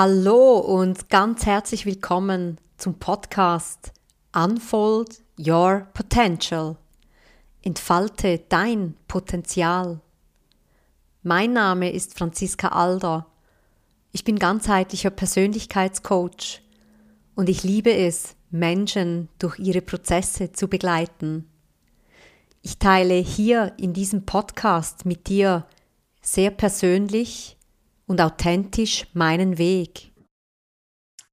Hallo und ganz herzlich willkommen zum Podcast Unfold Your Potential. Entfalte dein Potenzial. Mein Name ist Franziska Alder. Ich bin ganzheitlicher Persönlichkeitscoach und ich liebe es, Menschen durch ihre Prozesse zu begleiten. Ich teile hier in diesem Podcast mit dir sehr persönlich und authentisch meinen Weg.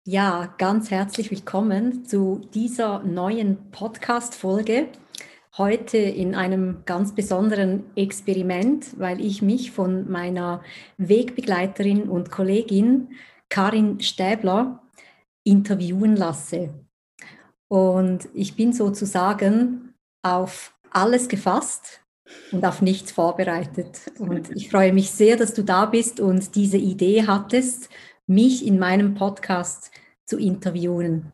Ja, ganz herzlich willkommen zu dieser neuen Podcast-Folge. Heute in einem ganz besonderen Experiment, weil ich mich von meiner Wegbegleiterin und Kollegin Karin Stäbler interviewen lasse. Und ich bin sozusagen auf alles gefasst, und auf nichts vorbereitet. Und ich freue mich sehr, dass du da bist und diese Idee hattest, mich in meinem Podcast zu interviewen.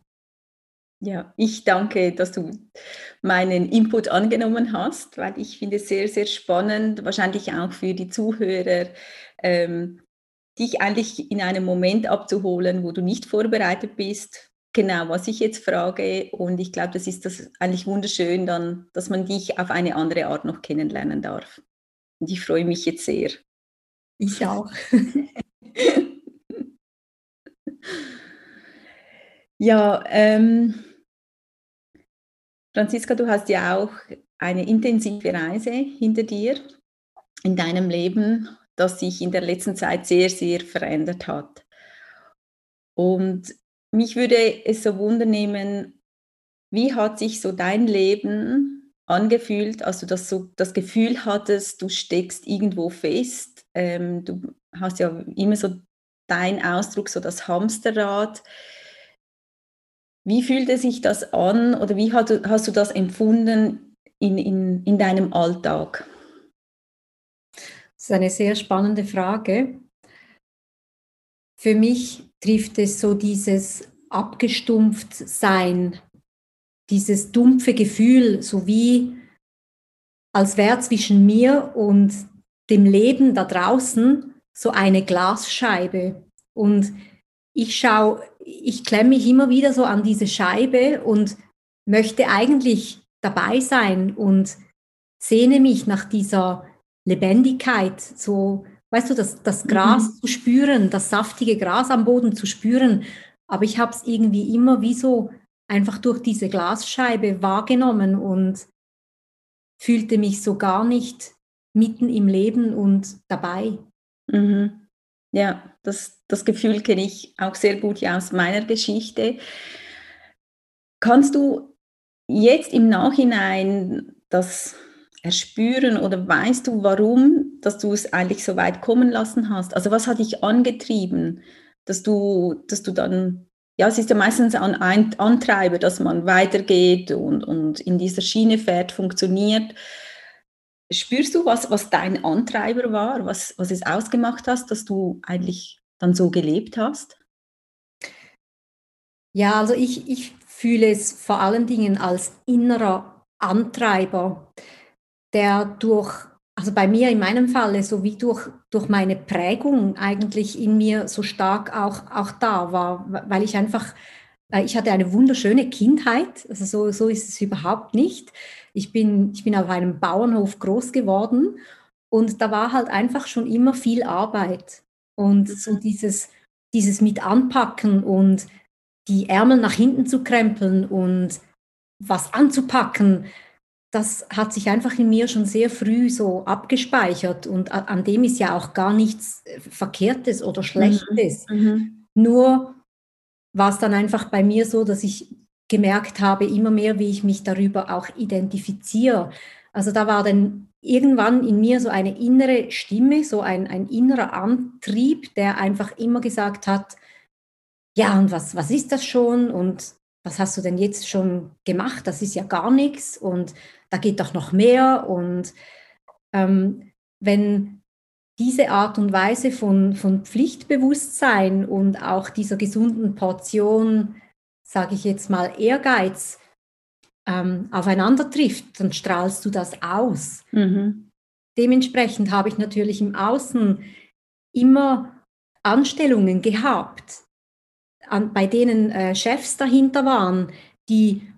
Ja, ich danke, dass du meinen Input angenommen hast, weil ich finde es sehr, sehr spannend, wahrscheinlich auch für die Zuhörer, ähm, dich eigentlich in einem Moment abzuholen, wo du nicht vorbereitet bist, Genau, was ich jetzt frage, und ich glaube, das ist das eigentlich wunderschön, dann, dass man dich auf eine andere Art noch kennenlernen darf. Und ich freue mich jetzt sehr. Ich auch. ja, ähm, Franziska, du hast ja auch eine intensive Reise hinter dir in deinem Leben, das sich in der letzten Zeit sehr, sehr verändert hat. Und mich würde es so wundernehmen, wie hat sich so dein Leben angefühlt, als du das so das Gefühl hattest, du steckst irgendwo fest. Ähm, du hast ja immer so dein Ausdruck, so das Hamsterrad. Wie fühlte sich das an oder wie hast du, hast du das empfunden in, in, in deinem Alltag? Das ist eine sehr spannende Frage. Für mich trifft es so dieses abgestumpft sein, dieses dumpfe Gefühl, so wie als wäre zwischen mir und dem Leben da draußen so eine Glasscheibe. Und ich schaue, ich klemme mich immer wieder so an diese Scheibe und möchte eigentlich dabei sein und sehne mich nach dieser Lebendigkeit, so weißt du, das, das Gras mhm. zu spüren, das saftige Gras am Boden zu spüren. Aber ich habe es irgendwie immer wie so einfach durch diese Glasscheibe wahrgenommen und fühlte mich so gar nicht mitten im Leben und dabei. Mhm. Ja, das, das Gefühl kenne ich auch sehr gut ja, aus meiner Geschichte. Kannst du jetzt im Nachhinein das erspüren oder weißt du, warum, dass du es eigentlich so weit kommen lassen hast? Also was hat dich angetrieben, dass du, dass du dann, ja, es ist ja meistens ein Antreiber, dass man weitergeht und, und in dieser Schiene fährt, funktioniert. Spürst du, was, was dein Antreiber war, was, was es ausgemacht hast, dass du eigentlich dann so gelebt hast? Ja, also ich, ich fühle es vor allen Dingen als innerer Antreiber der durch, also bei mir in meinem Falle, so wie durch, durch meine Prägung eigentlich in mir so stark auch, auch da war, weil ich einfach, ich hatte eine wunderschöne Kindheit, also so, so ist es überhaupt nicht. Ich bin, ich bin auf einem Bauernhof groß geworden und da war halt einfach schon immer viel Arbeit. Und so dieses, dieses mit anpacken und die Ärmel nach hinten zu krempeln und was anzupacken, das hat sich einfach in mir schon sehr früh so abgespeichert und an dem ist ja auch gar nichts äh, Verkehrtes oder Schlechtes. Mhm. mhm. Nur war es dann einfach bei mir so, dass ich gemerkt habe, immer mehr, wie ich mich darüber auch identifiziere. Also da war dann irgendwann in mir so eine innere Stimme, so ein, ein innerer Antrieb, der einfach immer gesagt hat, ja, und was, was ist das schon? Und was hast du denn jetzt schon gemacht? Das ist ja gar nichts. Und da geht doch noch mehr. Und ähm, wenn diese Art und Weise von, von Pflichtbewusstsein und auch dieser gesunden Portion, sage ich jetzt mal, Ehrgeiz ähm, aufeinander trifft, dann strahlst du das aus. Mhm. Dementsprechend habe ich natürlich im Außen immer Anstellungen gehabt, an, bei denen äh, Chefs dahinter waren, die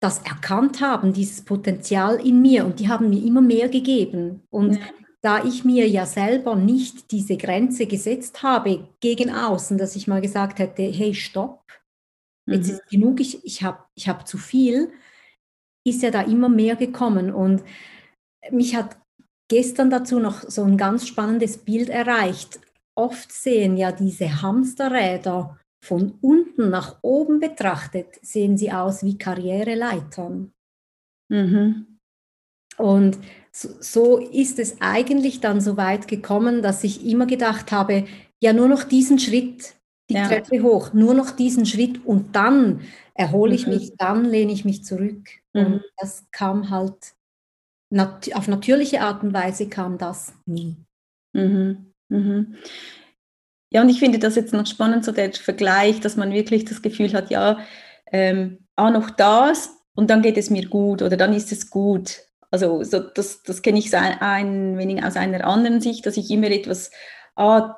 das erkannt haben, dieses Potenzial in mir und die haben mir immer mehr gegeben. Und ja. da ich mir ja selber nicht diese Grenze gesetzt habe gegen außen, dass ich mal gesagt hätte, hey, stopp, jetzt mhm. ist genug, ich, ich habe ich hab zu viel, ist ja da immer mehr gekommen. Und mich hat gestern dazu noch so ein ganz spannendes Bild erreicht. Oft sehen ja diese Hamsterräder von unten nach oben betrachtet, sehen sie aus wie Karriereleitern. Mhm. Und so, ist es eigentlich dann so weit gekommen, dass ich immer gedacht habe, ja, nur noch diesen Schritt, die ja. Treppe hoch, nur noch diesen Schritt und dann erhole ich mhm. mich, dann lehne ich mich zurück. Mhm. Und das kam halt, nat auf natürliche Art und Weise kam das nie. Mhm. Ja, und ich finde das jetzt noch spannend, so der Vergleich, dass man wirklich das Gefühl hat, ja, ähm, ah, noch das und dann geht es mir gut oder dann ist es gut. Also so, das, das kenne ich ein, ein wenig aus einer anderen Sicht, dass ich immer etwas, ah,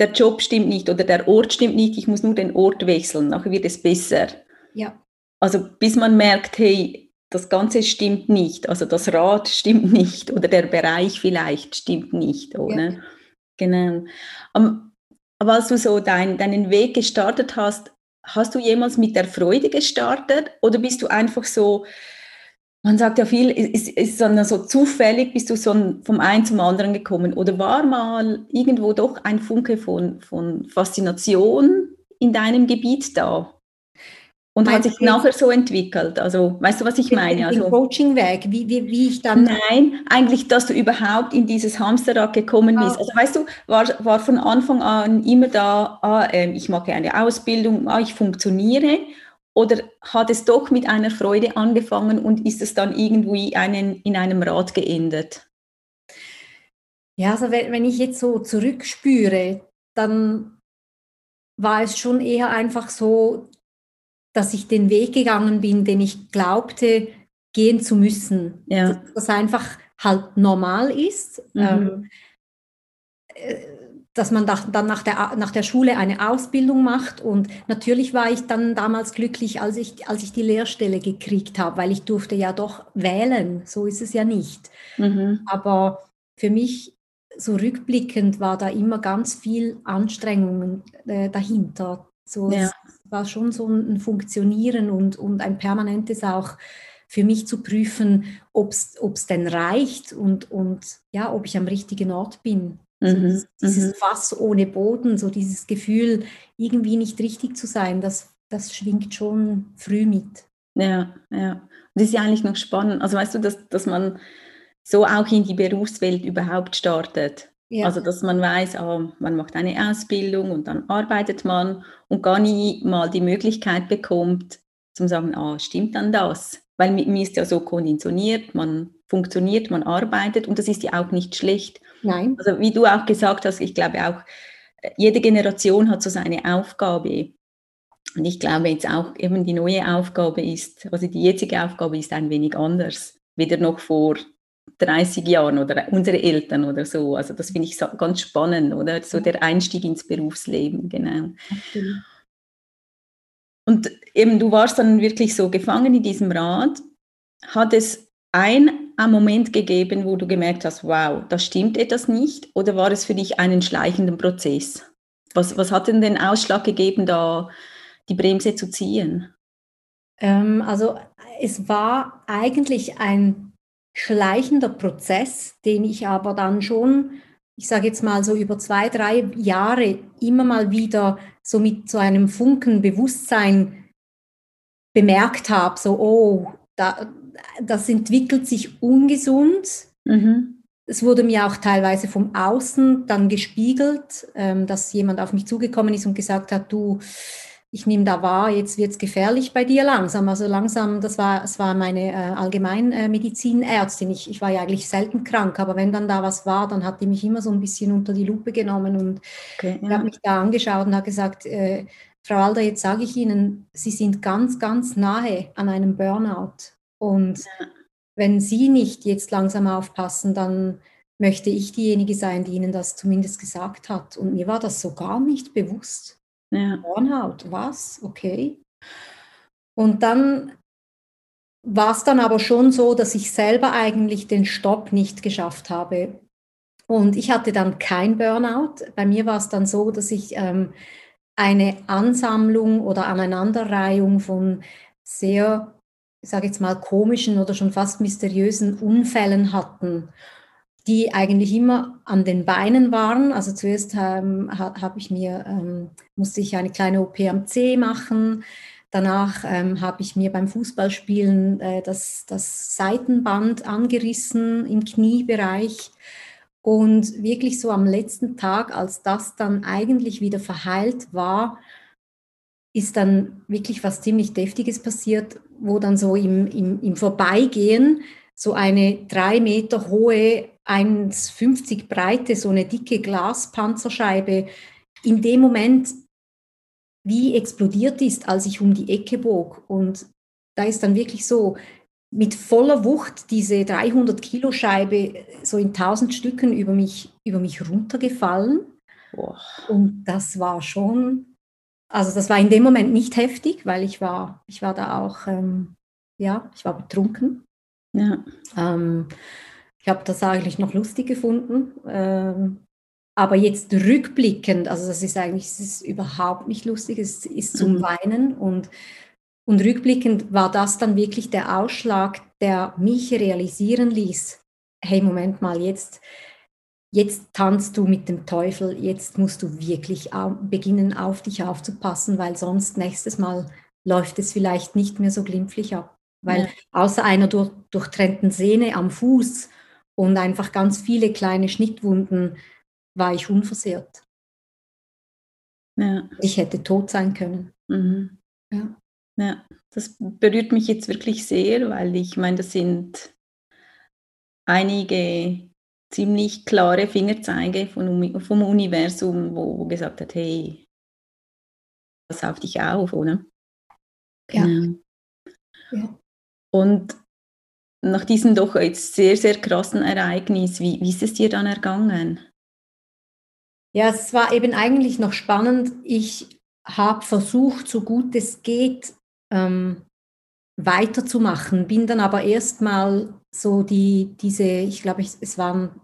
der Job stimmt nicht oder der Ort stimmt nicht, ich muss nur den Ort wechseln, nachher wird es besser. Ja. Also bis man merkt, hey, das Ganze stimmt nicht, also das Rad stimmt nicht oder der Bereich vielleicht stimmt nicht, oder? Ja. Genau. Um, aber als du so dein, deinen Weg gestartet hast, hast du jemals mit der Freude gestartet oder bist du einfach so, man sagt ja viel, ist, ist dann so zufällig, bist du so vom einen zum anderen gekommen oder war mal irgendwo doch ein Funke von, von Faszination in deinem Gebiet da? Und hat sich nachher so entwickelt. Also, weißt du, was ich meine? Also, Coaching-Weg, wie, wie, wie ich dann. Nein, eigentlich, dass du überhaupt in dieses Hamsterrad gekommen bist. Ah. Also, weißt du, war, war von Anfang an immer da, ah, äh, ich mache eine Ausbildung, ah, ich funktioniere. Oder hat es doch mit einer Freude angefangen und ist es dann irgendwie einen, in einem Rad geendet? Ja, also wenn ich jetzt so zurückspüre, dann war es schon eher einfach so, dass ich den Weg gegangen bin, den ich glaubte, gehen zu müssen. Ja. Dass das einfach halt normal ist. Mhm. Ähm, äh, dass man dann nach der, nach der Schule eine Ausbildung macht. Und natürlich war ich dann damals glücklich, als ich, als ich die Lehrstelle gekriegt habe, weil ich durfte ja doch wählen. So ist es ja nicht. Mhm. Aber für mich, so rückblickend, war da immer ganz viel Anstrengungen äh, dahinter. So, ja war schon so ein Funktionieren und, und ein permanentes auch für mich zu prüfen, ob es denn reicht und, und ja, ob ich am richtigen Ort bin. Also mhm, dieses, mhm. Fass ohne Boden, so dieses Gefühl, irgendwie nicht richtig zu sein, das, das schwingt schon früh mit. Ja, ja. Und das ist ja eigentlich noch spannend. Also weißt du, dass, dass man so auch in die Berufswelt überhaupt startet. Ja. Also, dass man weiß, oh, man macht eine Ausbildung und dann arbeitet man und gar nie mal die Möglichkeit bekommt, zu sagen, ah, stimmt dann das? Weil mir ist ja so konditioniert, man funktioniert, man arbeitet und das ist ja auch nicht schlecht. Nein. Also wie du auch gesagt hast, ich glaube auch, jede Generation hat so seine Aufgabe. Und ich glaube jetzt auch eben die neue Aufgabe ist, also die jetzige Aufgabe ist ein wenig anders. Weder noch vor 30 Jahren oder unsere Eltern oder so. Also das finde ich so ganz spannend, oder? So der Einstieg ins Berufsleben, genau. Okay. Und eben, du warst dann wirklich so gefangen in diesem Rad. Hat es ein, Moment gegeben, wo du gemerkt hast, wow, da stimmt etwas nicht? Oder war es für dich einen schleichenden Prozess? Was, was hat denn den Ausschlag gegeben, da die Bremse zu ziehen? Ähm, also es war eigentlich ein schleichender Prozess, den ich aber dann schon, ich sage jetzt mal so über zwei, drei Jahre immer mal wieder so mit so einem Funken Bewusstsein bemerkt habe, so, oh, da, das entwickelt sich ungesund. Mhm. Es wurde mir auch teilweise vom Außen dann gespiegelt, ähm, dass jemand auf mich zugekommen ist und gesagt hat, du, ich nehme da wahr, jetzt wird es gefährlich bei dir langsam. Also langsam, das war, das war meine äh, Allgemeinmedizinärztin. Ich, ich war ja eigentlich selten krank, aber wenn dann da was war, dann hat die mich immer so ein bisschen unter die Lupe genommen und okay, ja. habe mich da angeschaut und hat gesagt, äh, Frau Alder, jetzt sage ich Ihnen, Sie sind ganz, ganz nahe an einem Burnout. Und ja. wenn Sie nicht jetzt langsam aufpassen, dann möchte ich diejenige sein, die ihnen das zumindest gesagt hat. Und mir war das so gar nicht bewusst. Ja. Burnout, was? Okay. Und dann war es dann aber schon so, dass ich selber eigentlich den Stopp nicht geschafft habe. Und ich hatte dann kein Burnout. Bei mir war es dann so, dass ich ähm, eine Ansammlung oder Aneinanderreihung von sehr, ich sage jetzt mal, komischen oder schon fast mysteriösen Unfällen hatten, die eigentlich immer an den Beinen waren. Also zuerst ähm, habe ich mir, ähm, musste ich eine kleine OP am C machen. Danach ähm, habe ich mir beim Fußballspielen äh, das, das Seitenband angerissen im Kniebereich. Und wirklich so am letzten Tag, als das dann eigentlich wieder verheilt war, ist dann wirklich was ziemlich Deftiges passiert, wo dann so im, im, im Vorbeigehen so eine drei Meter hohe, 1,50 breite, so eine dicke Glaspanzerscheibe in dem Moment wie explodiert ist, als ich um die Ecke bog. Und da ist dann wirklich so mit voller Wucht diese 300 Kilo Scheibe so in tausend Stücken über mich, über mich runtergefallen. Boah. Und das war schon, also das war in dem Moment nicht heftig, weil ich war, ich war da auch, ähm, ja, ich war betrunken. Ja. Ähm, ich habe das eigentlich noch lustig gefunden. Ähm, aber jetzt rückblickend, also das ist eigentlich das ist überhaupt nicht lustig, es ist zum mhm. Weinen und und rückblickend war das dann wirklich der Ausschlag, der mich realisieren ließ, hey, Moment mal, jetzt, jetzt tanzt du mit dem Teufel, jetzt musst du wirklich beginnen, auf dich aufzupassen, weil sonst nächstes Mal läuft es vielleicht nicht mehr so glimpflich ab. Weil ja. außer einer durch, durchtrennten Sehne am Fuß und einfach ganz viele kleine Schnittwunden war ich unversehrt. Ja. Ich hätte tot sein können. Mhm. Ja. Ja, das berührt mich jetzt wirklich sehr, weil ich meine, das sind einige ziemlich klare Fingerzeige von, vom Universum, wo, wo gesagt hat, hey, pass auf dich auf, oder? Genau. Ja. ja. Und nach diesem doch jetzt sehr, sehr krassen Ereignis, wie, wie ist es dir dann ergangen? Ja, es war eben eigentlich noch spannend. Ich habe versucht, so gut es geht, ähm, weiterzumachen. Bin dann aber erstmal so die, diese, ich glaube, es waren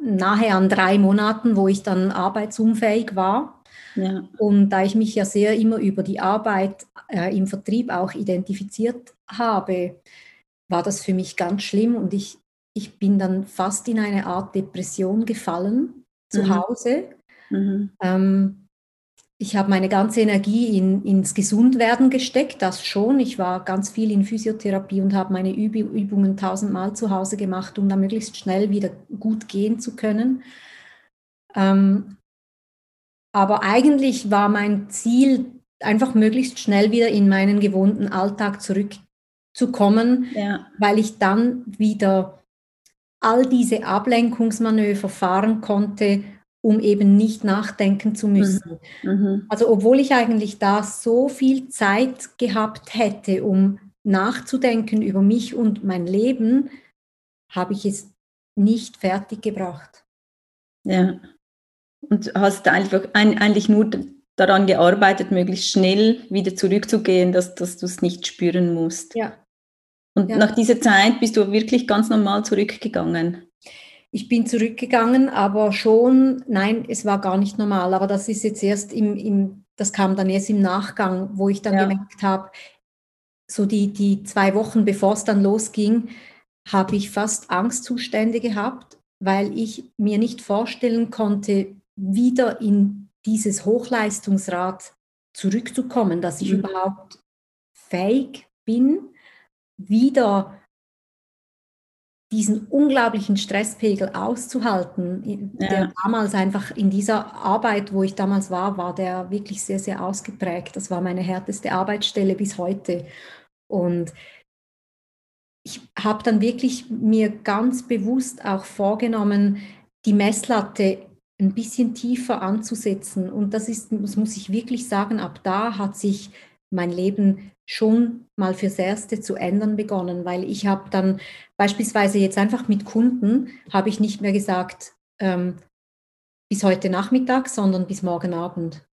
nahe an drei Monaten, wo ich dann arbeitsunfähig war. Ja. Und da ich mich ja sehr immer über die Arbeit äh, im Vertrieb auch identifiziert habe, war das für mich ganz schlimm und ich, ich bin dann fast in eine Art Depression gefallen zu mhm. Hause. Mhm. Ähm, ich habe meine ganze Energie in, ins Gesundwerden gesteckt, das schon. Ich war ganz viel in Physiotherapie und habe meine Üb Übungen tausendmal zu Hause gemacht, um da möglichst schnell wieder gut gehen zu können. Ähm, aber eigentlich war mein Ziel, einfach möglichst schnell wieder in meinen gewohnten Alltag zurückzukommen, ja. weil ich dann wieder all diese Ablenkungsmanöver fahren konnte um eben nicht nachdenken zu müssen. Mhm. mhm. Also obwohl ich eigentlich da so viel Zeit gehabt hätte, um nachzudenken über mich und mein Leben, habe ich es nicht fertig gebracht. Ja. Und hast einfach eigentlich nur daran gearbeitet, möglichst schnell wieder zurückzugehen, dass, dass du es nicht spüren musst. Ja. Und ja. nach dieser Zeit bist du wirklich ganz normal zurückgegangen. Ich bin zurückgegangen, aber schon, nein, es war gar nicht normal. Aber das ist jetzt erst im, im das kam dann erst im Nachgang, wo ich dann ja. gemerkt habe, so die, die zwei Wochen bevor es dann losging, habe ich fast Angstzustände gehabt, weil ich mir nicht vorstellen konnte, wieder in dieses Hochleistungsrad zurückzukommen, dass ich mhm. überhaupt fähig bin, wieder diesen unglaublichen Stresspegel auszuhalten, ja. der damals einfach in dieser Arbeit, wo ich damals war, war der wirklich sehr, sehr ausgeprägt. Das war meine härteste Arbeitsstelle bis heute. Und ich habe dann wirklich mir ganz bewusst auch vorgenommen, die Messlatte ein bisschen tiefer anzusetzen. Und das ist, das muss ich wirklich sagen, ab da hat sich mein Leben schon mal fürs Erste zu ändern begonnen, weil ich habe dann beispielsweise jetzt einfach mit Kunden, habe ich nicht mehr gesagt, ähm, bis heute Nachmittag, sondern bis morgen Abend.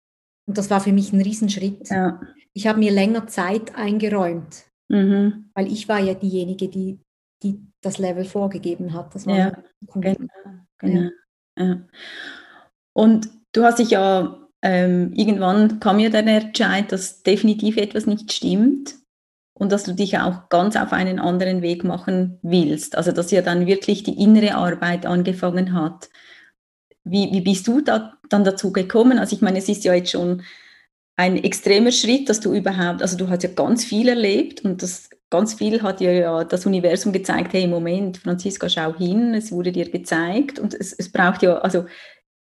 Und das war für mich ein Riesenschritt. Ja. Ich habe mir länger Zeit eingeräumt, mhm. weil ich war ja diejenige, die, die das Level vorgegeben hat. Das war ja, genau, genau. Ja. Und du hast dich ja ähm, irgendwann kam ja der Entscheid, dass definitiv etwas nicht stimmt und dass du dich auch ganz auf einen anderen Weg machen willst. Also dass ja dann wirklich die innere Arbeit angefangen hat. Wie, wie bist du da dann dazu gekommen? Also ich meine, es ist ja jetzt schon ein extremer Schritt, dass du überhaupt, also du hast ja ganz viel erlebt und das ganz viel hat ja, ja das Universum gezeigt, hey, Moment, Franziska, schau hin, es wurde dir gezeigt und es, es braucht ja, also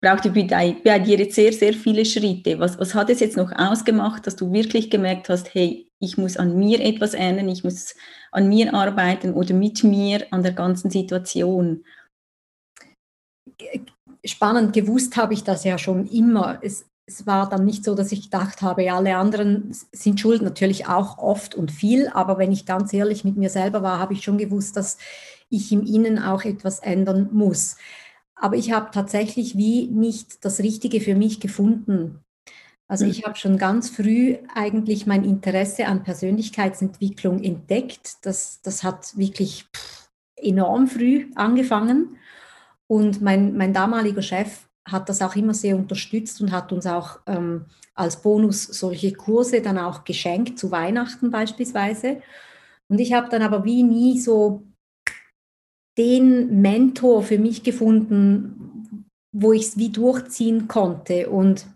braucht bei, bei dir jetzt sehr, sehr viele Schritte. Was, was hat es jetzt noch ausgemacht, dass du wirklich gemerkt hast, hey, ich muss an mir etwas ändern, ich muss an mir arbeiten oder mit mir an der ganzen Situation? Spannend, gewusst habe ich das ja schon immer. Es, es war dann nicht so, dass ich gedacht habe, alle anderen sind schuld, natürlich auch oft und viel, aber wenn ich ganz ehrlich mit mir selber war, habe ich schon gewusst, dass ich im Innen auch etwas ändern muss aber ich habe tatsächlich wie nicht das Richtige für mich gefunden. Also ich habe schon ganz früh eigentlich mein Interesse an Persönlichkeitsentwicklung entdeckt. Das, das hat wirklich enorm früh angefangen. Und mein, mein damaliger Chef hat das auch immer sehr unterstützt und hat uns auch ähm, als Bonus solche Kurse dann auch geschenkt, zu Weihnachten beispielsweise. Und ich habe dann aber wie nie so den Mentor für mich gefunden, wo ich es wie durchziehen konnte. Und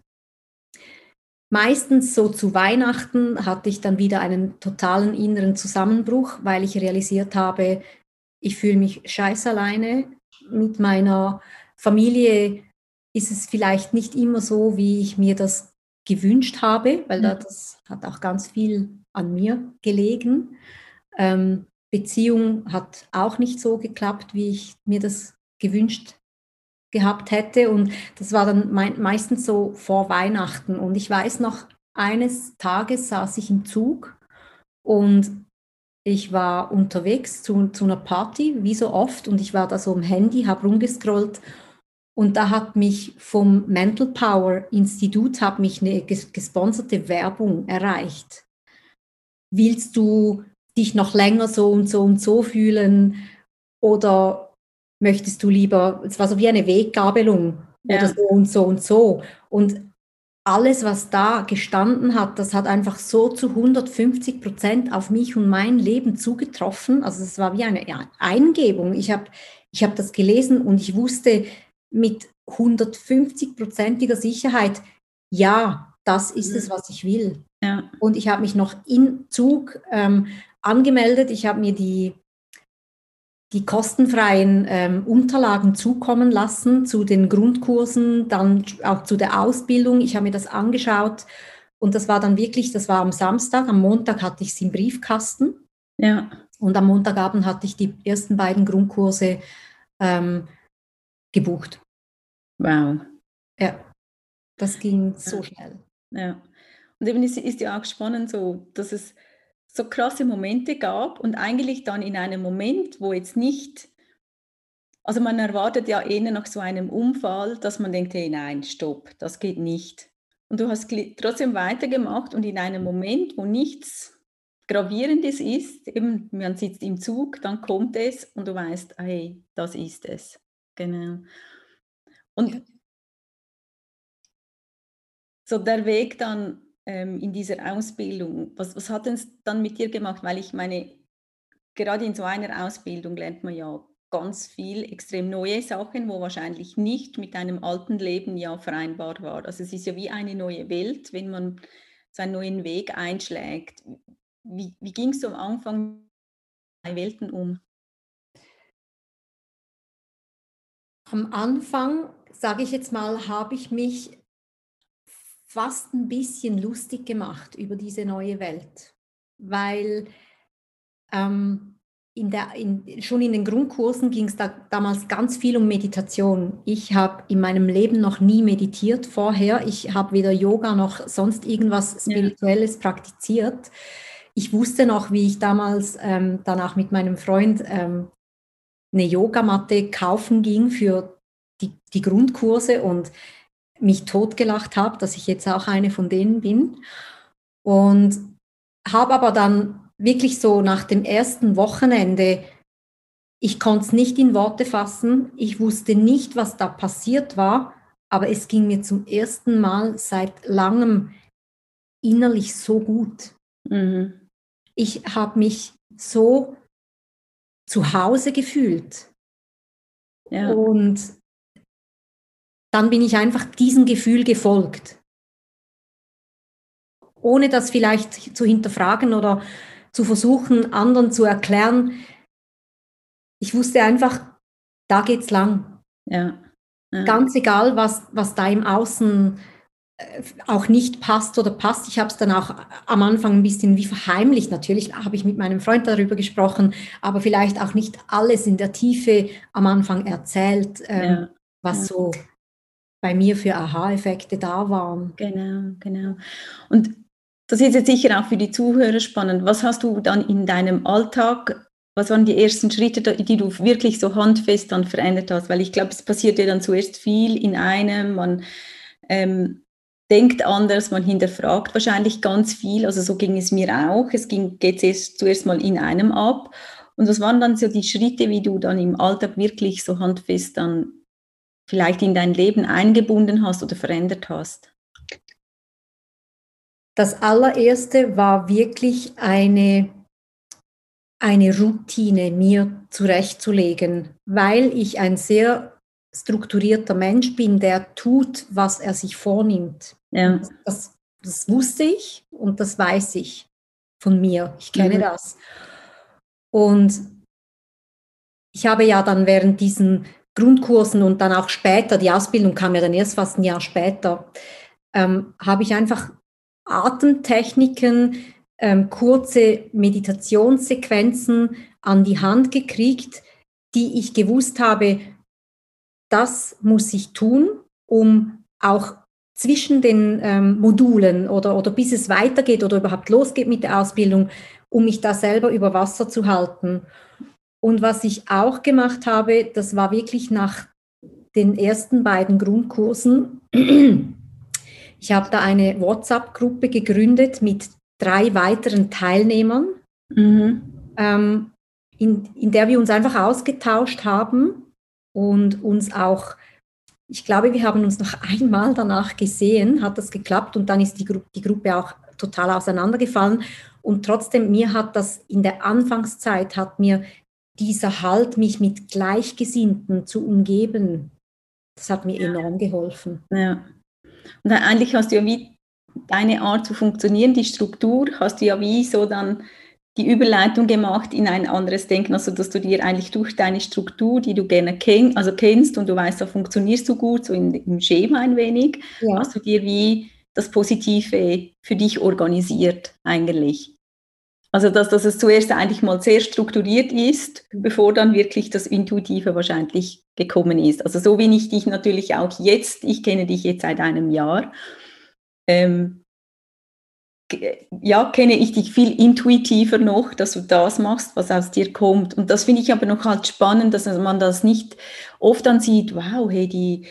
meistens so zu Weihnachten hatte ich dann wieder einen totalen inneren Zusammenbruch, weil ich realisiert habe, ich fühle mich scheiß alleine. Mit meiner Familie ist es vielleicht nicht immer so, wie ich mir das gewünscht habe, weil das hat auch ganz viel an mir gelegen. Ähm, Beziehung hat auch nicht so geklappt, wie ich mir das gewünscht gehabt hätte. Und das war dann meistens so vor Weihnachten. Und ich weiß noch, eines Tages saß ich im Zug und ich war unterwegs zu, zu einer Party, wie so oft, und ich war da so am Handy, habe rumgescrollt und da hat mich vom Mental Power Institut hat mich eine gesponserte Werbung erreicht. Willst du dich noch länger so und so und so fühlen? Oder möchtest du lieber, es war so wie eine Weggabelung ja. oder so und so und so. Und alles, was da gestanden hat, das hat einfach so zu 150 Prozent auf mich und mein Leben zugetroffen. Also es war wie eine Eingebung. Ich habe ich hab das gelesen und ich wusste mit 150-prozentiger Sicherheit, ja, das ist mhm. es, was ich will. Ja. Und ich habe mich noch im Zug ähm, angemeldet. Ich habe mir die, die kostenfreien ähm, Unterlagen zukommen lassen zu den Grundkursen, dann auch zu der Ausbildung. Ich habe mir das angeschaut und das war dann wirklich, das war am Samstag, am Montag hatte ich es im Briefkasten. Ja. Und am Montagabend hatte ich die ersten beiden Grundkurse ähm, gebucht. Wow. Ja, das ging so schnell. Ja. Und eben ist, ist ja auch spannend so, dass es so krasse Momente gab und eigentlich dann in einem Moment, wo jetzt nicht, also man erwartet ja eher nach so einem Unfall, dass man denkt, hey nein, stopp, das geht nicht. Und du hast trotzdem weitergemacht und in einem Moment, wo nichts Gravierendes ist, eben man sitzt im Zug, dann kommt es und du weißt, hey, das ist es. Genau. Und so der Weg dann ähm, in dieser Ausbildung? Was, was hat es dann mit dir gemacht? Weil ich meine, gerade in so einer Ausbildung lernt man ja ganz viel extrem neue Sachen, wo wahrscheinlich nicht mit einem alten Leben ja vereinbar war. Also es ist ja wie eine neue Welt, wenn man seinen neuen Weg einschlägt. Wie, wie ging es am Anfang bei Welten um? Am Anfang, sage ich jetzt mal, habe ich mich fast ein bisschen lustig gemacht über diese neue Welt, weil ähm, in der, in, schon in den Grundkursen ging es da, damals ganz viel um Meditation. Ich habe in meinem Leben noch nie meditiert vorher. Ich habe weder Yoga noch sonst irgendwas Spirituelles ja. praktiziert. ich wusste noch, wie ich damals ähm, dann auch mit meinem Freund ähm, eine Yogamatte kaufen ging für die, die Grundkurse und mich totgelacht habe, dass ich jetzt auch eine von denen bin. Und habe aber dann wirklich so nach dem ersten Wochenende, ich konnte es nicht in Worte fassen, ich wusste nicht, was da passiert war, aber es ging mir zum ersten Mal seit langem innerlich so gut. Mhm. Ich habe mich so zu Hause gefühlt. Ja. Und dann bin ich einfach diesem Gefühl gefolgt. Ohne das vielleicht zu hinterfragen oder zu versuchen, anderen zu erklären. Ich wusste einfach, da geht's lang. Ja. ja. Ganz egal, was, was da im Außen äh, auch nicht passt oder passt. Ich habe es dann auch am Anfang ein bisschen wie verheimlicht. Natürlich habe ich mit meinem Freund darüber gesprochen, aber vielleicht auch nicht alles in der Tiefe am Anfang erzählt, ähm, ja. was ja. so bei mir für Aha-Effekte da waren. Genau, genau. Und das ist jetzt sicher auch für die Zuhörer spannend. Was hast du dann in deinem Alltag, was waren die ersten Schritte, die du wirklich so handfest dann verändert hast? Weil ich glaube, es passiert ja dann zuerst viel in einem, man ähm, denkt anders, man hinterfragt wahrscheinlich ganz viel. Also so ging es mir auch. Es ging, geht es zuerst mal in einem ab. Und was waren dann so die Schritte, wie du dann im Alltag wirklich so handfest dann vielleicht in dein Leben eingebunden hast oder verändert hast? Das allererste war wirklich eine, eine Routine mir zurechtzulegen, weil ich ein sehr strukturierter Mensch bin, der tut, was er sich vornimmt. Ja. Das, das wusste ich und das weiß ich von mir. Ich kenne mhm. das. Und ich habe ja dann während diesen Grundkursen und dann auch später, die Ausbildung kam ja dann erst fast ein Jahr später, ähm, habe ich einfach Atemtechniken, ähm, kurze Meditationssequenzen an die Hand gekriegt, die ich gewusst habe, das muss ich tun, um auch zwischen den ähm, Modulen oder, oder bis es weitergeht oder überhaupt losgeht mit der Ausbildung, um mich da selber über Wasser zu halten. Und was ich auch gemacht habe, das war wirklich nach den ersten beiden Grundkursen. Ich habe da eine WhatsApp-Gruppe gegründet mit drei weiteren Teilnehmern, mhm. ähm, in, in der wir uns einfach ausgetauscht haben und uns auch, ich glaube, wir haben uns noch einmal danach gesehen, hat das geklappt und dann ist die, Gru die Gruppe auch total auseinandergefallen. Und trotzdem, mir hat das in der Anfangszeit, hat mir dieser Halt, mich mit Gleichgesinnten zu umgeben, das hat mir ja. enorm geholfen. Ja. Und eigentlich hast du ja wie deine Art zu funktionieren, die Struktur, hast du ja wie so dann die Überleitung gemacht in ein anderes Denken, also dass du dir eigentlich durch deine Struktur, die du gerne kenn, also kennst und du weißt, da funktionierst du gut, so in, im Schema ein wenig, ja. hast du dir wie das Positive für dich organisiert eigentlich. Also dass, dass es zuerst eigentlich mal sehr strukturiert ist, bevor dann wirklich das Intuitive wahrscheinlich gekommen ist. Also so wie ich dich natürlich auch jetzt, ich kenne dich jetzt seit einem Jahr, ähm, ja, kenne ich dich viel intuitiver noch, dass du das machst, was aus dir kommt. Und das finde ich aber noch halt spannend, dass man das nicht oft dann sieht, wow, hey, die,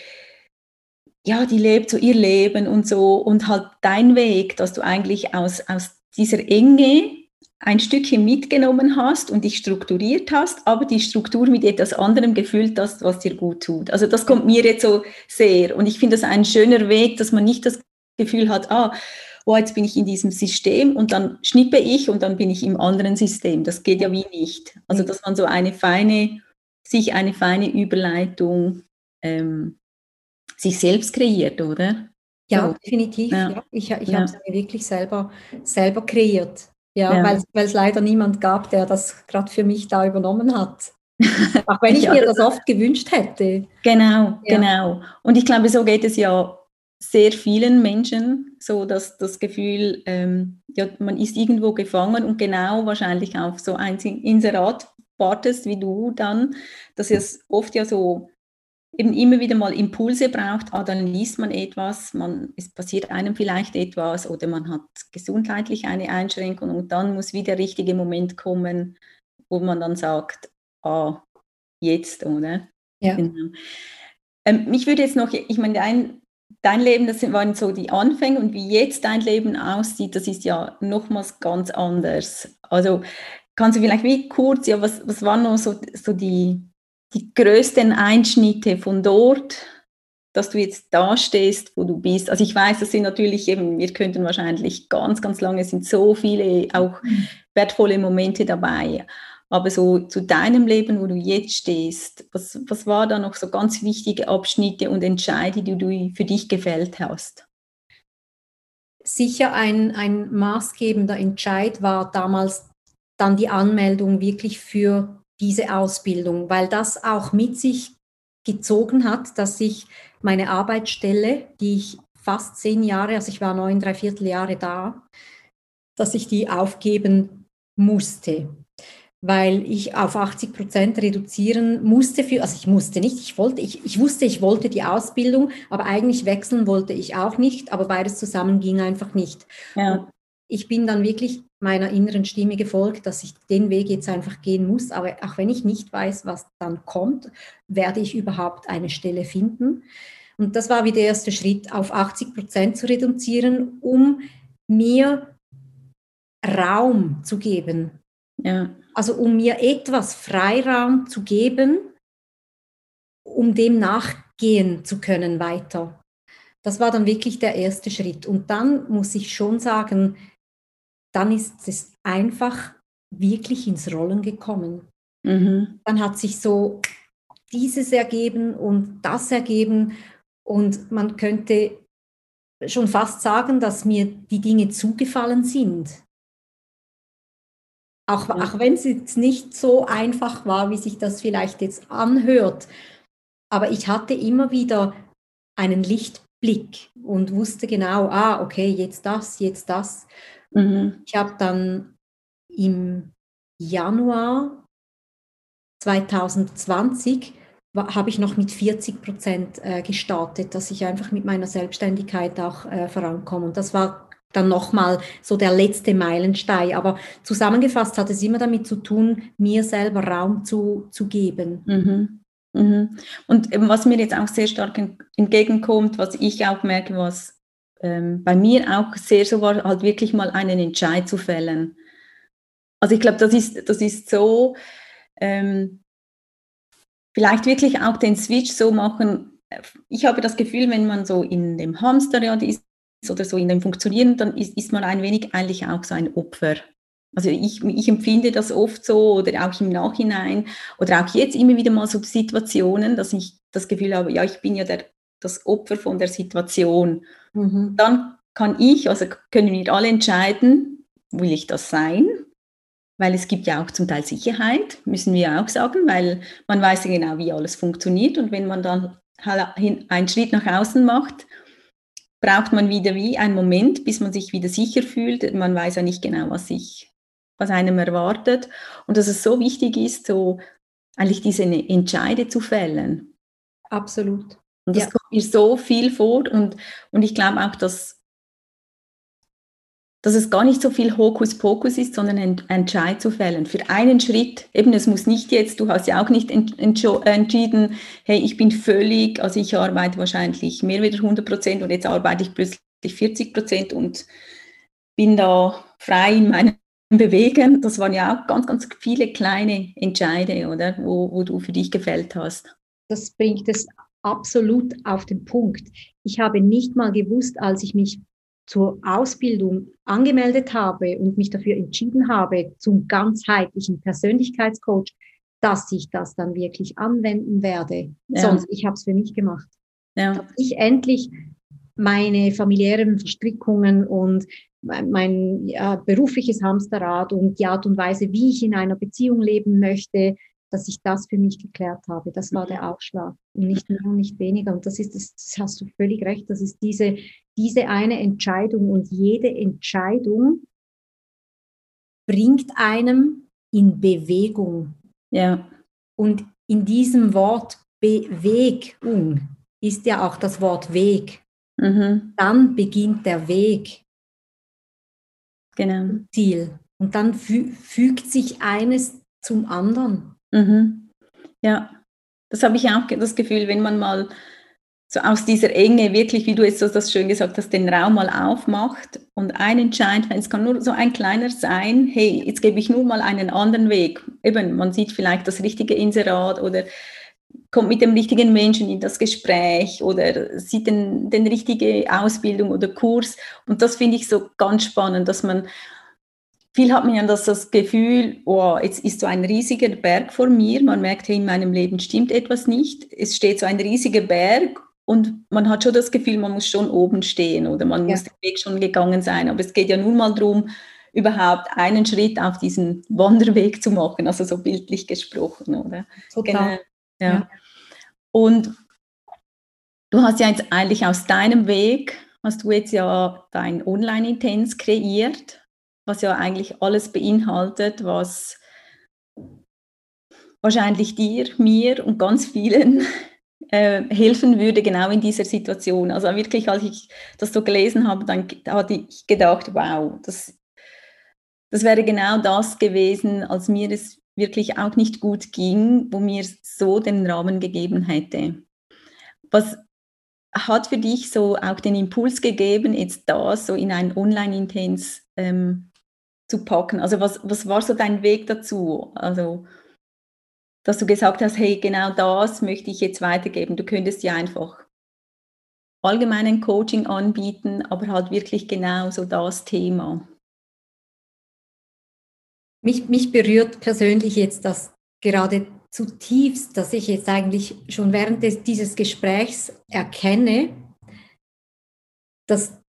ja, die lebt so ihr Leben und so und halt dein Weg, dass du eigentlich aus, aus dieser Enge ein Stückchen mitgenommen hast und dich strukturiert hast, aber die Struktur mit etwas anderem gefüllt hast, was dir gut tut. Also das kommt mir jetzt so sehr und ich finde das ein schöner Weg, dass man nicht das Gefühl hat, ah, oh, jetzt bin ich in diesem System und dann schnippe ich und dann bin ich im anderen System. Das geht ja wie nicht. Also, dass man so eine feine, sich eine feine Überleitung ähm, sich selbst kreiert, oder? Ja, so. definitiv. Ja. ja. Ich, ich ja. habe es mir wirklich selber, selber kreiert. Ja, weil es leider niemand gab, der das gerade für mich da übernommen hat. Auch wenn ich mir das oft gewünscht hätte. Genau, genau. Und ich glaube, so geht es ja sehr vielen Menschen so dass das Gefühl, ähm, ja, man ist irgendwo gefangen und genau wahrscheinlich auf so ein Inserat wartest wie du dann, dass es oft ja so eben immer wieder mal Impulse braucht, ah, dann liest man etwas, man, es passiert einem vielleicht etwas oder man hat gesundheitlich eine Einschränkung und dann muss wieder der richtige Moment kommen, wo man dann sagt, ah, jetzt, oder? Ja. Genau. Ähm, mich würde jetzt noch, ich meine, dein, dein Leben, das waren so die Anfänge und wie jetzt dein Leben aussieht, das ist ja nochmals ganz anders. Also kannst du vielleicht wie kurz, ja, was, was waren noch so, so die, die größten Einschnitte von dort, dass du jetzt da stehst, wo du bist? Also ich weiß, das sind natürlich eben, wir könnten wahrscheinlich ganz, ganz lange, sind so viele auch mhm. wertvolle Momente dabei. Aber so zu deinem Leben, wo du jetzt stehst, was, was war da noch so ganz wichtige Abschnitte und Entscheide, die du für dich gefällt hast? Sicher ein, ein maßgebender Entscheid war damals dann die Anmeldung wirklich für diese Ausbildung, weil das auch mit sich gezogen hat, dass ich meine Arbeitsstelle, die ich fast zehn Jahre, also ich war neun, drei Viertel Jahre da, dass ich die aufgeben musste weil ich auf 80 Prozent reduzieren musste. Für, also ich musste nicht, ich wollte, ich, ich wusste, ich wollte die Ausbildung, aber eigentlich wechseln wollte ich auch nicht, aber beides zusammen ging einfach nicht. Ja. Ich bin dann wirklich meiner inneren Stimme gefolgt, dass ich den Weg jetzt einfach gehen muss. Aber auch wenn ich nicht weiß, was dann kommt, werde ich überhaupt eine Stelle finden. Und das war wie der erste Schritt, auf 80 Prozent zu reduzieren, um mir Raum zu geben. Ja also um mir etwas Freiraum zu geben, um dem nachgehen zu können weiter. Das war dann wirklich der erste Schritt. Und dann muss ich schon sagen, dann ist es einfach wirklich ins Rollen gekommen. Mhm. Dann hat sich so dieses ergeben und das ergeben und man könnte schon fast sagen, dass mir die Dinge zugefallen sind. Auch, ja. auch wenn es jetzt nicht so einfach war, wie sich das vielleicht jetzt anhört. Aber ich hatte immer wieder einen Lichtblick und wusste genau, ah, okay, jetzt das, jetzt das. Mhm. Ich habe dann im Januar 2020 habe ich noch mit 40 Prozent äh, gestartet, dass ich einfach mit meiner Selbstständigkeit auch äh, vorankomme. Und das war dann nochmal so der letzte Meilenstein. Aber zusammengefasst hat es immer damit zu tun, mir selber Raum zu, zu geben. Mhm. Mhm. Und was mir jetzt auch sehr stark entgegenkommt, was ich auch merke, was ähm, bei mir auch sehr so war, halt wirklich mal einen Entscheid zu fällen. Also ich glaube, das ist, das ist so, ähm, vielleicht wirklich auch den Switch so machen. Ich habe das Gefühl, wenn man so in dem Hamsterrad ist, oder so in dem Funktionieren, dann ist, ist man ein wenig eigentlich auch so ein Opfer. Also ich, ich empfinde das oft so oder auch im Nachhinein oder auch jetzt immer wieder mal so Situationen, dass ich das Gefühl habe, ja, ich bin ja der, das Opfer von der Situation. Mhm. Dann kann ich, also können wir alle entscheiden, will ich das sein? Weil es gibt ja auch zum Teil Sicherheit, müssen wir auch sagen, weil man weiß ja genau, wie alles funktioniert. Und wenn man dann einen Schritt nach außen macht, braucht man wieder wie einen Moment, bis man sich wieder sicher fühlt. Man weiß ja nicht genau, was sich, was einem erwartet. Und dass es so wichtig ist, so eigentlich diese Entscheide zu fällen. Absolut. Und das ja. kommt mir so viel vor und, und ich glaube auch, dass dass es gar nicht so viel Hokuspokus ist, sondern ein Entscheid zu fällen. Für einen Schritt, eben es muss nicht jetzt, du hast ja auch nicht entschieden, hey, ich bin völlig, also ich arbeite wahrscheinlich mehr wieder 100 Prozent und jetzt arbeite ich plötzlich 40 Prozent und bin da frei in meinem Bewegen. Das waren ja auch ganz, ganz viele kleine Entscheide, oder, wo, wo du für dich gefällt hast. Das bringt es absolut auf den Punkt. Ich habe nicht mal gewusst, als ich mich zur Ausbildung angemeldet habe und mich dafür entschieden habe zum ganzheitlichen Persönlichkeitscoach, dass ich das dann wirklich anwenden werde. Ja. Sonst, ich habe es für mich gemacht. Ja. Dass ich endlich meine familiären Verstrickungen und mein, mein ja, berufliches Hamsterrad und die Art und Weise, wie ich in einer Beziehung leben möchte, dass ich das für mich geklärt habe. Das war der Ausschlag und nicht mehr und nicht weniger. Und das ist, das, das hast du völlig recht, das ist diese, diese eine Entscheidung und jede Entscheidung bringt einem in Bewegung. Ja. Und in diesem Wort Bewegung ist ja auch das Wort Weg. Mhm. Dann beginnt der Weg. Genau. Ziel. Und dann fü fügt sich eines zum anderen. Mhm. Ja, das habe ich auch das Gefühl, wenn man mal so aus dieser Enge wirklich, wie du jetzt so das schön gesagt hast, den Raum mal aufmacht und ein Entscheid, es kann nur so ein kleiner sein, hey, jetzt gebe ich nur mal einen anderen Weg. Eben, man sieht vielleicht das richtige Inserat oder kommt mit dem richtigen Menschen in das Gespräch oder sieht den, den richtige Ausbildung oder Kurs. Und das finde ich so ganz spannend, dass man viel hat man ja das, das Gefühl, oh, jetzt ist so ein riesiger Berg vor mir. Man merkt, hey, in meinem Leben stimmt etwas nicht. Es steht so ein riesiger Berg und man hat schon das Gefühl, man muss schon oben stehen oder man ja. muss den Weg schon gegangen sein. Aber es geht ja nun mal darum, überhaupt einen Schritt auf diesen Wanderweg zu machen, also so bildlich gesprochen, oder? Total. Genau. Ja. ja. Und du hast ja jetzt eigentlich aus deinem Weg, hast du jetzt ja dein Online-Intens kreiert, was ja eigentlich alles beinhaltet, was wahrscheinlich dir, mir und ganz vielen äh, helfen würde, genau in dieser Situation. Also wirklich, als ich das so gelesen habe, dann hatte ich gedacht, wow, das, das wäre genau das gewesen, als mir es wirklich auch nicht gut ging, wo mir so den Rahmen gegeben hätte. Was hat für dich so auch den Impuls gegeben, jetzt da so in ein Online-Intens ähm, zu packen? Also was, was war so dein Weg dazu? Also dass du gesagt hast, hey, genau das möchte ich jetzt weitergeben. Du könntest ja einfach allgemeinen Coaching anbieten, aber halt wirklich genau so das Thema. Mich, mich berührt persönlich jetzt das gerade zutiefst, dass ich jetzt eigentlich schon während des, dieses Gesprächs erkenne, dass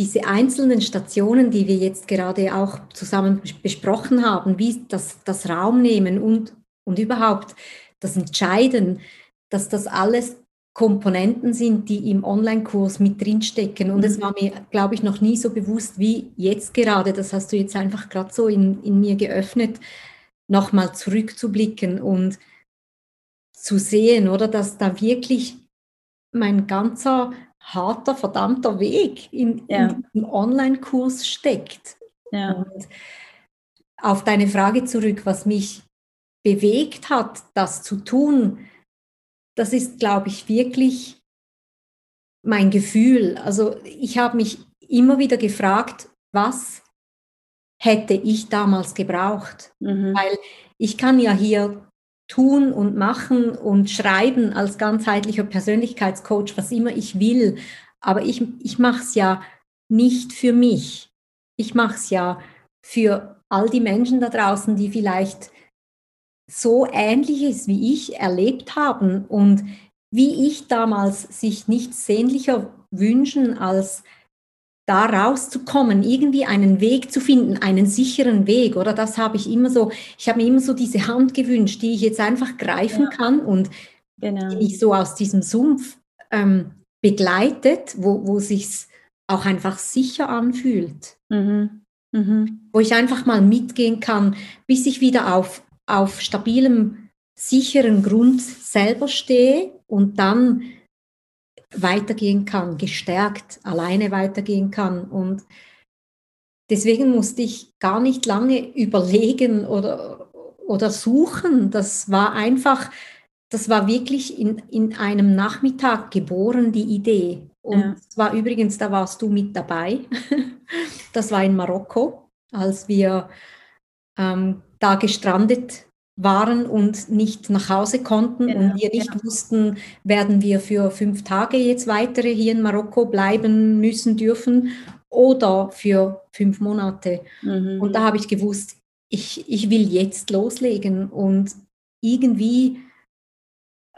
diese einzelnen Stationen, die wir jetzt gerade auch zusammen besprochen haben, wie das, das Raum nehmen und und überhaupt das Entscheiden, dass das alles Komponenten sind, die im Online-Kurs mit drinstecken. Und es mhm. war mir, glaube ich, noch nie so bewusst wie jetzt gerade. Das hast du jetzt einfach gerade so in, in mir geöffnet, nochmal zurückzublicken und zu sehen, oder dass da wirklich mein ganzer harter, verdammter Weg in, ja. in Online-Kurs steckt. Ja. Und auf deine Frage zurück, was mich bewegt hat, das zu tun, das ist, glaube ich, wirklich mein Gefühl. Also ich habe mich immer wieder gefragt, was hätte ich damals gebraucht? Mhm. Weil ich kann ja hier tun und machen und schreiben als ganzheitlicher Persönlichkeitscoach, was immer ich will. Aber ich, ich mache es ja nicht für mich. Ich mache es ja für all die Menschen da draußen, die vielleicht so Ähnliches wie ich erlebt haben und wie ich damals sich nichts sehnlicher wünschen, als da rauszukommen, irgendwie einen Weg zu finden, einen sicheren Weg, oder das habe ich immer so, ich habe mir immer so diese Hand gewünscht, die ich jetzt einfach greifen ja. kann und genau. die mich so aus diesem Sumpf ähm, begleitet, wo, wo sich auch einfach sicher anfühlt. Mhm. Mhm. Wo ich einfach mal mitgehen kann, bis ich wieder auf auf stabilem, sicheren Grund selber stehe und dann weitergehen kann, gestärkt alleine weitergehen kann. Und deswegen musste ich gar nicht lange überlegen oder, oder suchen. Das war einfach, das war wirklich in, in einem Nachmittag geboren, die Idee. Und ja. war übrigens, da warst du mit dabei. Das war in Marokko, als wir ähm, da gestrandet waren und nicht nach Hause konnten genau, und wir nicht genau. wussten, werden wir für fünf Tage jetzt weitere hier in Marokko bleiben müssen dürfen oder für fünf Monate. Mhm. Und da habe ich gewusst, ich, ich will jetzt loslegen und irgendwie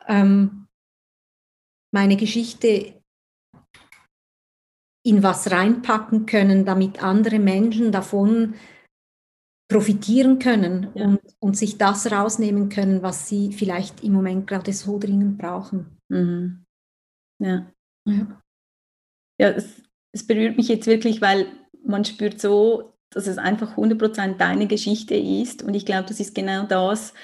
ähm, meine Geschichte in was reinpacken können, damit andere Menschen davon profitieren können ja. und, und sich das rausnehmen können, was sie vielleicht im Moment gerade so dringend brauchen. Mhm. Ja. Ja, ja es, es, berührt mich jetzt wirklich, weil man spürt so, dass es einfach 100% deine Geschichte ist und ich glaube, das ist genau das,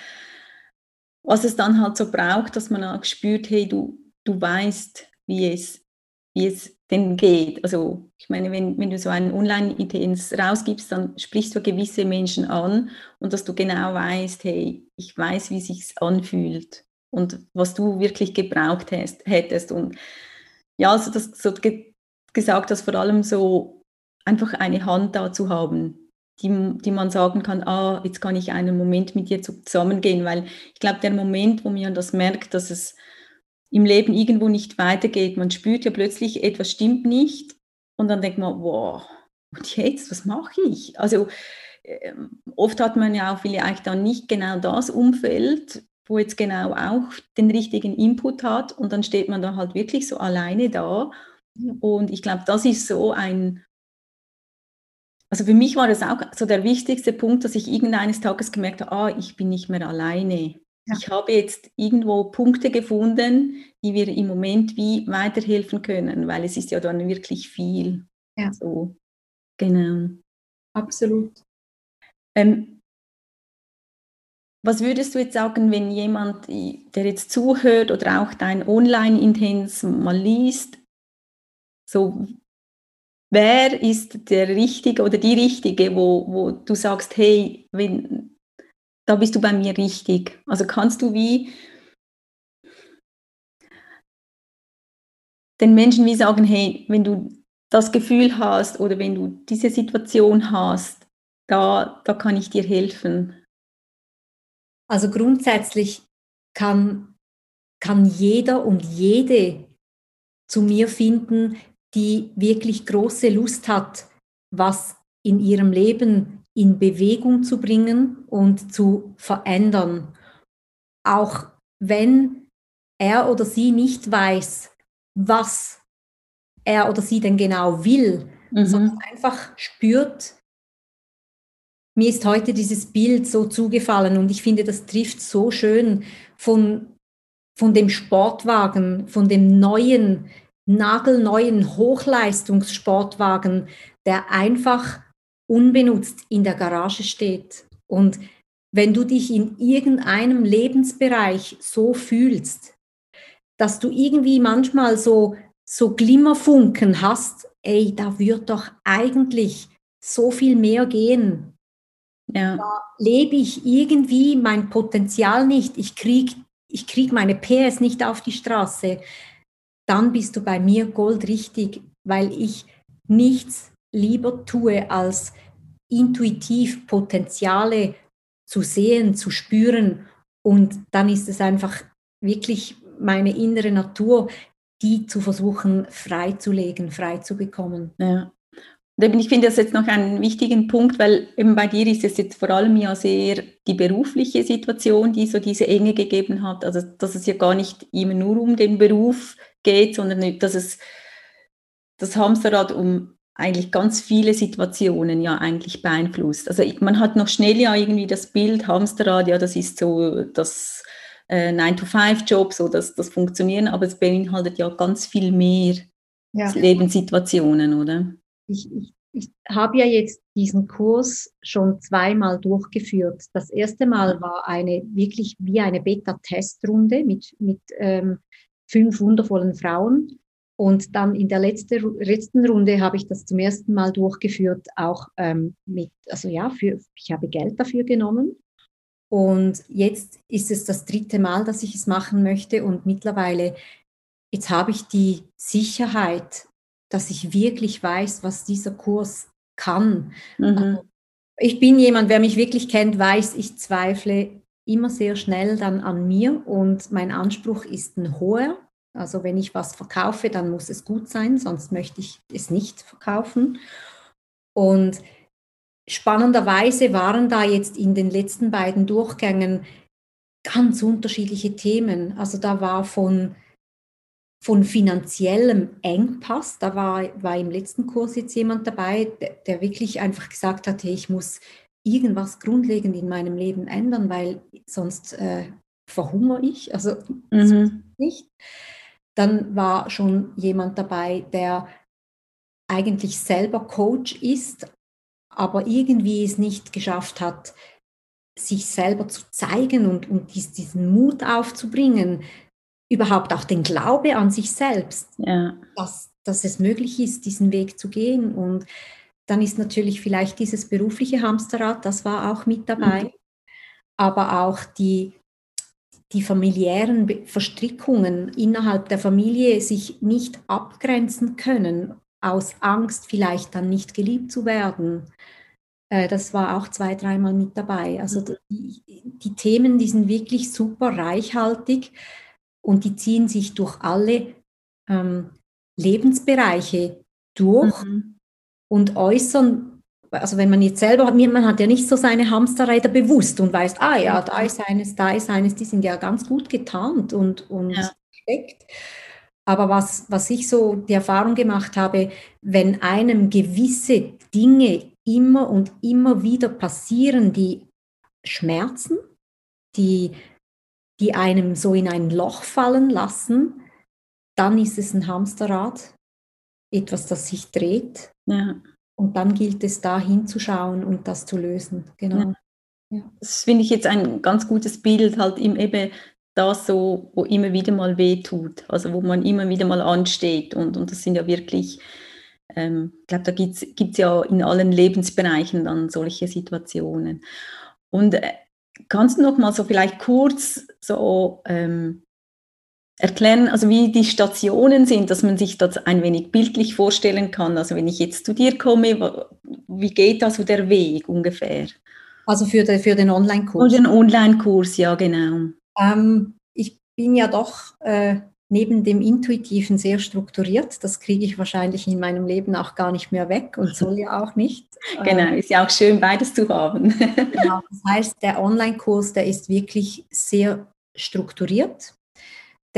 was es dann halt so braucht, dass man auch spürt, hey, du, du weißt, wie es, wie es denn geht. Also ich meine, wenn, wenn du so einen Online-Intens rausgibst, dann sprichst du gewisse Menschen an und dass du genau weißt, hey, ich weiß, wie sich anfühlt und was du wirklich gebraucht hast, hättest. Und ja, also das so ge gesagt, dass vor allem so einfach eine Hand da zu haben, die, die man sagen kann, ah, jetzt kann ich einen Moment mit dir zusammengehen, weil ich glaube, der Moment, wo man das merkt, dass es im Leben irgendwo nicht weitergeht, man spürt ja plötzlich, etwas stimmt nicht und dann denkt man, wow, und jetzt, was mache ich? Also äh, oft hat man ja auch vielleicht dann nicht genau das Umfeld, wo jetzt genau auch den richtigen Input hat und dann steht man da halt wirklich so alleine da. Und ich glaube, das ist so ein, also für mich war das auch so der wichtigste Punkt, dass ich irgendeines Tages gemerkt habe, ah, ich bin nicht mehr alleine. Ich habe jetzt irgendwo Punkte gefunden, die wir im Moment wie weiterhelfen können, weil es ist ja dann wirklich viel. Ja. So, genau. Absolut. Ähm, was würdest du jetzt sagen, wenn jemand, der jetzt zuhört oder auch dein Online-Intens mal liest, so wer ist der Richtige oder die Richtige, wo, wo du sagst, hey, wenn, da bist du bei mir richtig. Also kannst du wie den Menschen wie sagen, hey, wenn du das Gefühl hast oder wenn du diese Situation hast, da, da kann ich dir helfen. Also grundsätzlich kann, kann jeder und jede zu mir finden, die wirklich große Lust hat, was in ihrem Leben in Bewegung zu bringen und zu verändern. Auch wenn er oder sie nicht weiß, was er oder sie denn genau will, mhm. sondern einfach spürt, mir ist heute dieses Bild so zugefallen und ich finde, das trifft so schön von, von dem Sportwagen, von dem neuen, nagelneuen Hochleistungssportwagen, der einfach unbenutzt in der Garage steht. Und wenn du dich in irgendeinem Lebensbereich so fühlst, dass du irgendwie manchmal so, so Glimmerfunken hast, ey, da wird doch eigentlich so viel mehr gehen. Ja. Da lebe ich irgendwie mein Potenzial nicht, ich kriege ich krieg meine PS nicht auf die Straße, dann bist du bei mir goldrichtig, weil ich nichts lieber tue, als intuitiv Potenziale zu sehen, zu spüren. Und dann ist es einfach wirklich meine innere Natur, die zu versuchen freizulegen, frei zu bekommen. Ja. Ich finde das jetzt noch einen wichtigen Punkt, weil eben bei dir ist es jetzt vor allem ja sehr die berufliche Situation, die so diese Enge gegeben hat. Also dass es ja gar nicht immer nur um den Beruf geht, sondern dass es das Hamsterrad um eigentlich ganz viele Situationen ja eigentlich beeinflusst. Also man hat noch schnell ja irgendwie das Bild Hamsterrad, ja, das ist so das äh, 9-to-5-Job, so das, das Funktionieren, aber es beinhaltet ja ganz viel mehr ja. Lebenssituationen, oder? Ich, ich, ich habe ja jetzt diesen Kurs schon zweimal durchgeführt. Das erste Mal war eine wirklich wie eine Beta-Testrunde mit, mit ähm, fünf wundervollen Frauen. Und dann in der letzte, letzten Runde habe ich das zum ersten Mal durchgeführt, auch ähm, mit, also ja, für, ich habe Geld dafür genommen. Und jetzt ist es das dritte Mal, dass ich es machen möchte. Und mittlerweile, jetzt habe ich die Sicherheit, dass ich wirklich weiß, was dieser Kurs kann. Mhm. Also, ich bin jemand, wer mich wirklich kennt, weiß, ich zweifle immer sehr schnell dann an mir und mein Anspruch ist ein hoher. Also wenn ich was verkaufe, dann muss es gut sein, sonst möchte ich es nicht verkaufen. Und spannenderweise waren da jetzt in den letzten beiden Durchgängen ganz unterschiedliche Themen. Also da war von, von finanziellem Engpass, da war, war im letzten Kurs jetzt jemand dabei, der, der wirklich einfach gesagt hat, hey, ich muss irgendwas grundlegend in meinem Leben ändern, weil sonst äh, verhungere ich, also mhm. nicht. Dann war schon jemand dabei, der eigentlich selber Coach ist, aber irgendwie es nicht geschafft hat, sich selber zu zeigen und, und diesen Mut aufzubringen, überhaupt auch den Glaube an sich selbst, ja. dass, dass es möglich ist, diesen Weg zu gehen. Und dann ist natürlich vielleicht dieses berufliche Hamsterrad, das war auch mit dabei, mhm. aber auch die, die familiären Verstrickungen innerhalb der Familie sich nicht abgrenzen können, aus Angst vielleicht dann nicht geliebt zu werden. Äh, das war auch zwei, dreimal mit dabei. Also mhm. die, die Themen, die sind wirklich super reichhaltig und die ziehen sich durch alle ähm, Lebensbereiche durch mhm. und äußern also wenn man jetzt selber, man hat ja nicht so seine Hamsterräder bewusst und weiß, ah ja, da ist eines, da ist eines, die sind ja ganz gut getarnt und, und ja. steckt. Aber was, was ich so die Erfahrung gemacht habe, wenn einem gewisse Dinge immer und immer wieder passieren, die schmerzen, die, die einem so in ein Loch fallen lassen, dann ist es ein Hamsterrad, etwas, das sich dreht. Ja. Und dann gilt es, da hinzuschauen und das zu lösen. Genau. Ja. Das finde ich jetzt ein ganz gutes Bild, halt im eben das so, wo immer wieder mal weh tut, also wo man immer wieder mal ansteht. Und, und das sind ja wirklich, ähm, ich glaube, da gibt es ja in allen Lebensbereichen dann solche Situationen. Und äh, kannst du noch mal so vielleicht kurz so ähm, erklären, also wie die Stationen sind, dass man sich das ein wenig bildlich vorstellen kann. Also wenn ich jetzt zu dir komme, wie geht da so der Weg ungefähr? Also für, de, für den Online-Kurs? Für den Online-Kurs, ja genau. Ähm, ich bin ja doch äh, neben dem Intuitiven sehr strukturiert. Das kriege ich wahrscheinlich in meinem Leben auch gar nicht mehr weg und soll ja auch nicht. Genau, ist ja auch schön, beides zu haben. genau, das heißt, der Online-Kurs, der ist wirklich sehr strukturiert.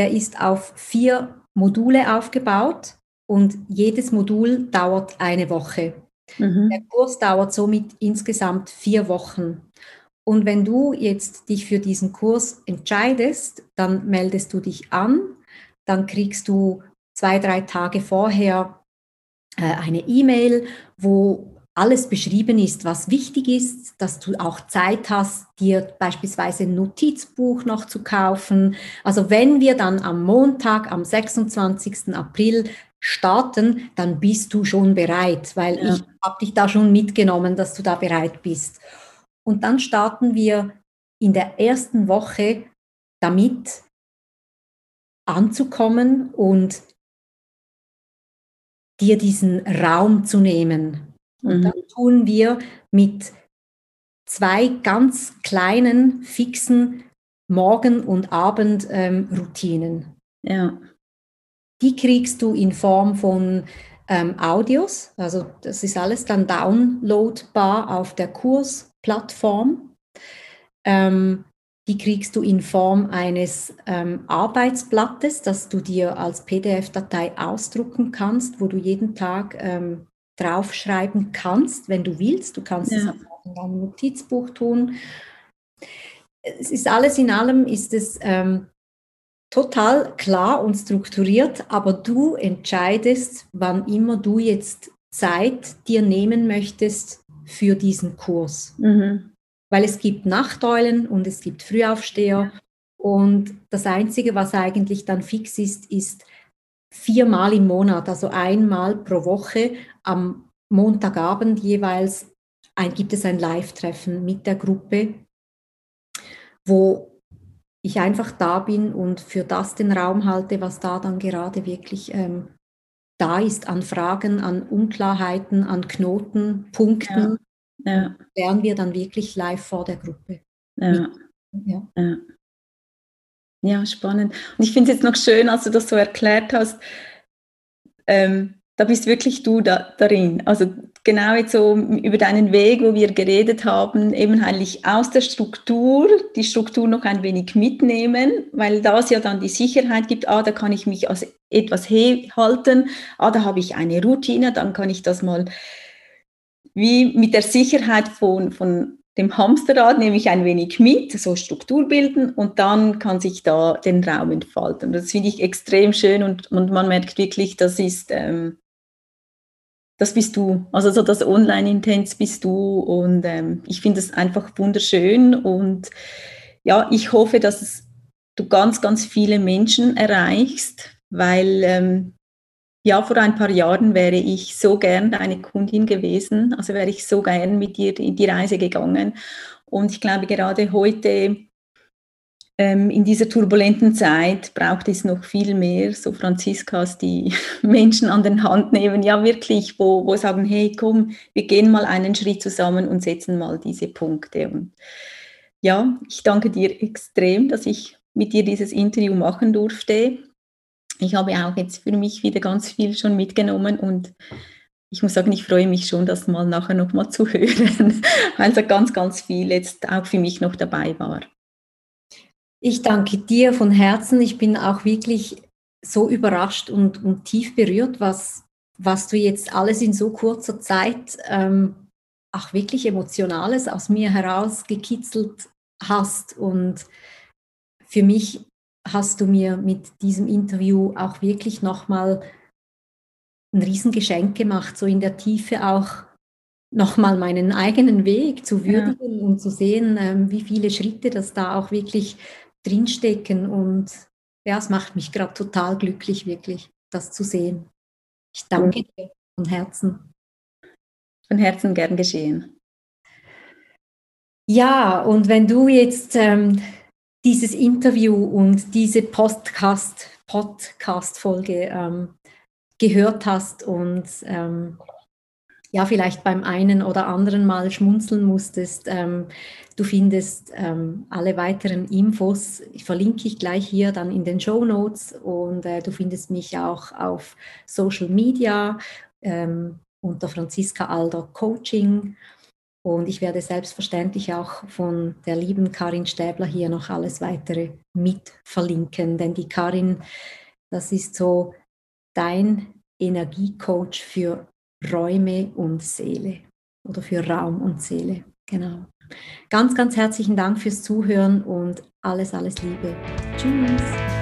Der ist auf vier Module aufgebaut und jedes Modul dauert eine Woche. Mhm. Der Kurs dauert somit insgesamt vier Wochen. Und wenn du jetzt dich für diesen Kurs entscheidest, dann meldest du dich an, dann kriegst du zwei, drei Tage vorher äh, eine E-Mail, wo alles beschrieben ist, was wichtig ist, dass du auch Zeit hast, dir beispielsweise ein Notizbuch noch zu kaufen. Also wenn wir dann am Montag, am 26. April starten, dann bist du schon bereit, weil ja. ich habe dich da schon mitgenommen, dass du da bereit bist. Und dann starten wir in der ersten Woche damit anzukommen und dir diesen Raum zu nehmen. Und mhm. dann tun wir mit zwei ganz kleinen, fixen Morgen- und Abendroutinen. Ähm, ja. Die kriegst du in Form von ähm, Audios, also das ist alles dann downloadbar auf der Kursplattform. Ähm, die kriegst du in Form eines ähm, Arbeitsblattes, das du dir als PDF-Datei ausdrucken kannst, wo du jeden Tag ähm, draufschreiben kannst, wenn du willst. Du kannst es auch in deinem Notizbuch tun. Es ist alles in allem, ist es ähm, total klar und strukturiert, aber du entscheidest, wann immer du jetzt Zeit dir nehmen möchtest für diesen Kurs. Mhm. Weil es gibt Nachteulen und es gibt Frühaufsteher. Und das Einzige, was eigentlich dann fix ist, ist viermal im Monat, also einmal pro Woche am Montagabend jeweils ein, gibt es ein Live-Treffen mit der Gruppe, wo ich einfach da bin und für das den Raum halte, was da dann gerade wirklich ähm, da ist an Fragen, an Unklarheiten, an Knotenpunkten. Ja, ja. lernen wir dann wirklich live vor der Gruppe. Ja. ja. ja. Ja, spannend. Und ich finde es jetzt noch schön, als du das so erklärt hast, ähm, da bist wirklich du da, darin. Also genau jetzt so über deinen Weg, wo wir geredet haben, eben eigentlich aus der Struktur, die Struktur noch ein wenig mitnehmen, weil das ja dann die Sicherheit gibt, ah, da kann ich mich als etwas halten, ah, da habe ich eine Routine, dann kann ich das mal wie mit der Sicherheit von, von dem Hamsterrad nehme ich ein wenig mit, so Struktur bilden und dann kann sich da den Raum entfalten. Das finde ich extrem schön und, und man merkt wirklich, das ist, ähm, das bist du. Also so das Online-Intens bist du und ähm, ich finde es einfach wunderschön und ja, ich hoffe, dass du ganz, ganz viele Menschen erreichst, weil ähm, ja, vor ein paar Jahren wäre ich so gern deine Kundin gewesen, also wäre ich so gern mit dir in die Reise gegangen und ich glaube gerade heute ähm, in dieser turbulenten Zeit braucht es noch viel mehr so Franziskas, die Menschen an den Hand nehmen, ja wirklich, wo, wo sagen, hey, komm, wir gehen mal einen Schritt zusammen und setzen mal diese Punkte. Und ja, ich danke dir extrem, dass ich mit dir dieses Interview machen durfte. Ich habe auch jetzt für mich wieder ganz viel schon mitgenommen und ich muss sagen, ich freue mich schon, das mal nachher nochmal zu hören, weil da ganz, ganz viel jetzt auch für mich noch dabei war. Ich danke dir von Herzen. Ich bin auch wirklich so überrascht und, und tief berührt, was, was du jetzt alles in so kurzer Zeit ähm, auch wirklich Emotionales aus mir heraus gekitzelt hast. Und für mich hast du mir mit diesem Interview auch wirklich nochmal ein Riesengeschenk gemacht, so in der Tiefe auch nochmal meinen eigenen Weg zu würdigen ja. und zu sehen, ähm, wie viele Schritte das da auch wirklich drinstecken. Und ja, es macht mich gerade total glücklich, wirklich, das zu sehen. Ich danke dir von Herzen. Von Herzen gern geschehen. Ja, und wenn du jetzt ähm, dieses Interview und diese Podcast, Podcast-Folge ähm, gehört hast und ähm, ja, vielleicht beim einen oder anderen Mal schmunzeln musstest. Ähm, du findest ähm, alle weiteren Infos, ich verlinke ich gleich hier dann in den Show Notes und äh, du findest mich auch auf Social Media ähm, unter Franziska Alder Coaching. Und ich werde selbstverständlich auch von der lieben Karin Stäbler hier noch alles weitere mit verlinken, denn die Karin, das ist so dein Energiecoach für Räume und Seele oder für Raum und Seele. Genau. Ganz, ganz herzlichen Dank fürs Zuhören und alles, alles Liebe. Tschüss.